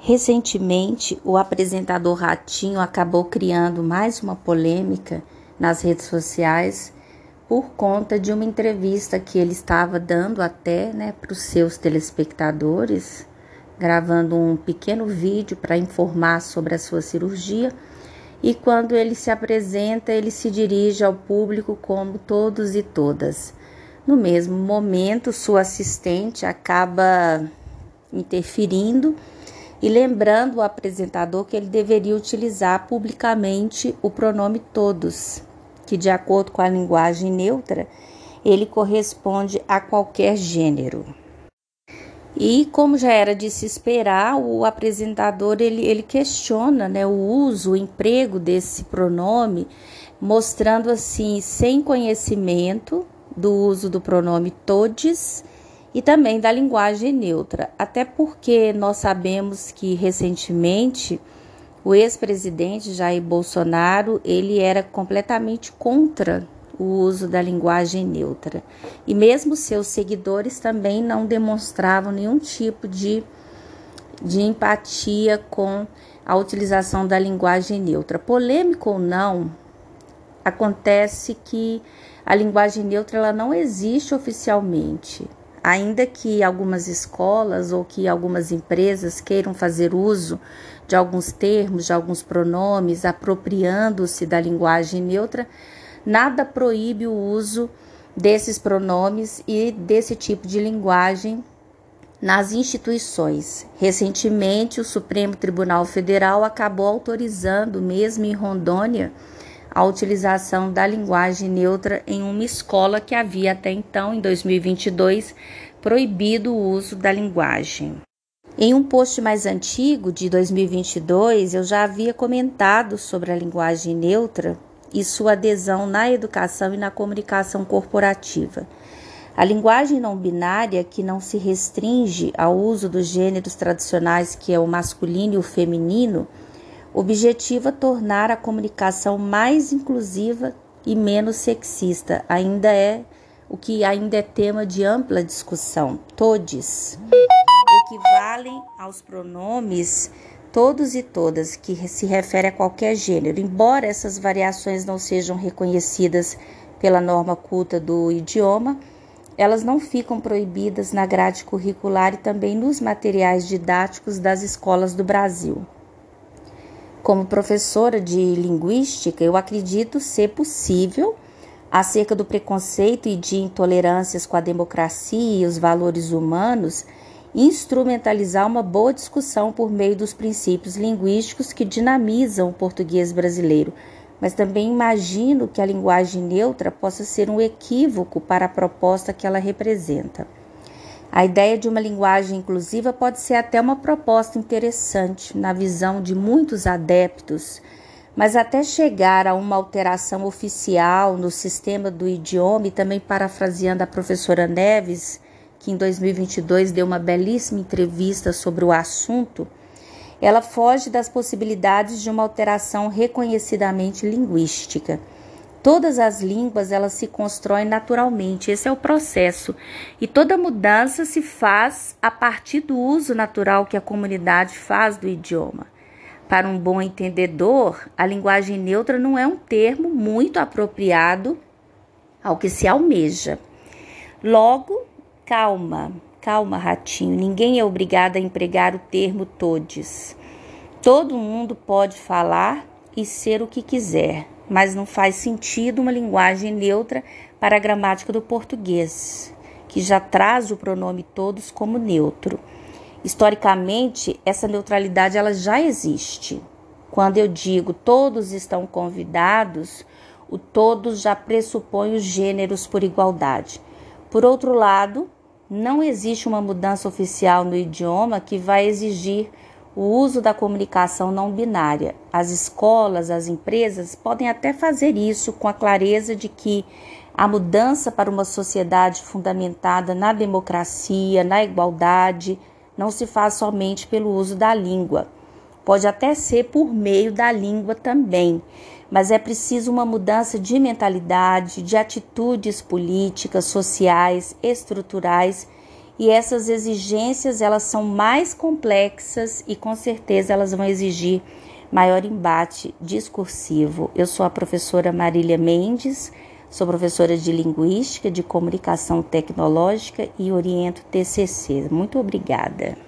Recentemente, o apresentador Ratinho acabou criando mais uma polêmica nas redes sociais por conta de uma entrevista que ele estava dando até né, para os seus telespectadores, gravando um pequeno vídeo para informar sobre a sua cirurgia. E quando ele se apresenta, ele se dirige ao público como todos e todas. No mesmo momento, sua assistente acaba interferindo e lembrando o apresentador que ele deveria utilizar publicamente o pronome todos, que, de acordo com a linguagem neutra, ele corresponde a qualquer gênero. E como já era de se esperar, o apresentador ele, ele questiona né, o uso, o emprego desse pronome, mostrando assim, sem conhecimento do uso do pronome todes e também da linguagem neutra, até porque nós sabemos que recentemente o ex-presidente Jair Bolsonaro ele era completamente contra o uso da linguagem neutra e mesmo seus seguidores também não demonstravam nenhum tipo de, de empatia com a utilização da linguagem neutra. Polêmico ou não, acontece que a linguagem neutra ela não existe oficialmente. Ainda que algumas escolas ou que algumas empresas queiram fazer uso de alguns termos, de alguns pronomes, apropriando-se da linguagem neutra, nada proíbe o uso desses pronomes e desse tipo de linguagem nas instituições. Recentemente, o Supremo Tribunal Federal acabou autorizando, mesmo em Rondônia, a utilização da linguagem neutra em uma escola que havia até então, em 2022, proibido o uso da linguagem. Em um post mais antigo, de 2022, eu já havia comentado sobre a linguagem neutra e sua adesão na educação e na comunicação corporativa. A linguagem não binária, que não se restringe ao uso dos gêneros tradicionais, que é o masculino e o feminino, objetiva tornar a comunicação mais inclusiva e menos sexista. Ainda é o que ainda é tema de ampla discussão. Todes equivalem aos pronomes todos e todas, que se refere a qualquer gênero, embora essas variações não sejam reconhecidas pela norma culta do idioma, elas não ficam proibidas na grade curricular e também nos materiais didáticos das escolas do Brasil. Como professora de linguística, eu acredito ser possível, acerca do preconceito e de intolerâncias com a democracia e os valores humanos, instrumentalizar uma boa discussão por meio dos princípios linguísticos que dinamizam o português brasileiro, mas também imagino que a linguagem neutra possa ser um equívoco para a proposta que ela representa. A ideia de uma linguagem inclusiva pode ser até uma proposta interessante na visão de muitos adeptos, mas até chegar a uma alteração oficial no sistema do idioma, e também parafraseando a professora Neves, que em 2022 deu uma belíssima entrevista sobre o assunto, ela foge das possibilidades de uma alteração reconhecidamente linguística. Todas as línguas elas se constroem naturalmente, esse é o processo. E toda mudança se faz a partir do uso natural que a comunidade faz do idioma. Para um bom entendedor, a linguagem neutra não é um termo muito apropriado ao que se almeja. Logo, calma, calma, ratinho, ninguém é obrigado a empregar o termo todes. Todo mundo pode falar e ser o que quiser mas não faz sentido uma linguagem neutra para a gramática do português, que já traz o pronome todos como neutro. Historicamente, essa neutralidade ela já existe. Quando eu digo todos estão convidados, o todos já pressupõe os gêneros por igualdade. Por outro lado, não existe uma mudança oficial no idioma que vai exigir o uso da comunicação não binária. As escolas, as empresas podem até fazer isso com a clareza de que a mudança para uma sociedade fundamentada na democracia, na igualdade, não se faz somente pelo uso da língua. Pode até ser por meio da língua também, mas é preciso uma mudança de mentalidade, de atitudes políticas, sociais, estruturais e essas exigências elas são mais complexas e com certeza elas vão exigir maior embate discursivo. Eu sou a professora Marília Mendes, sou professora de Linguística, de Comunicação Tecnológica e oriento TCC. Muito obrigada.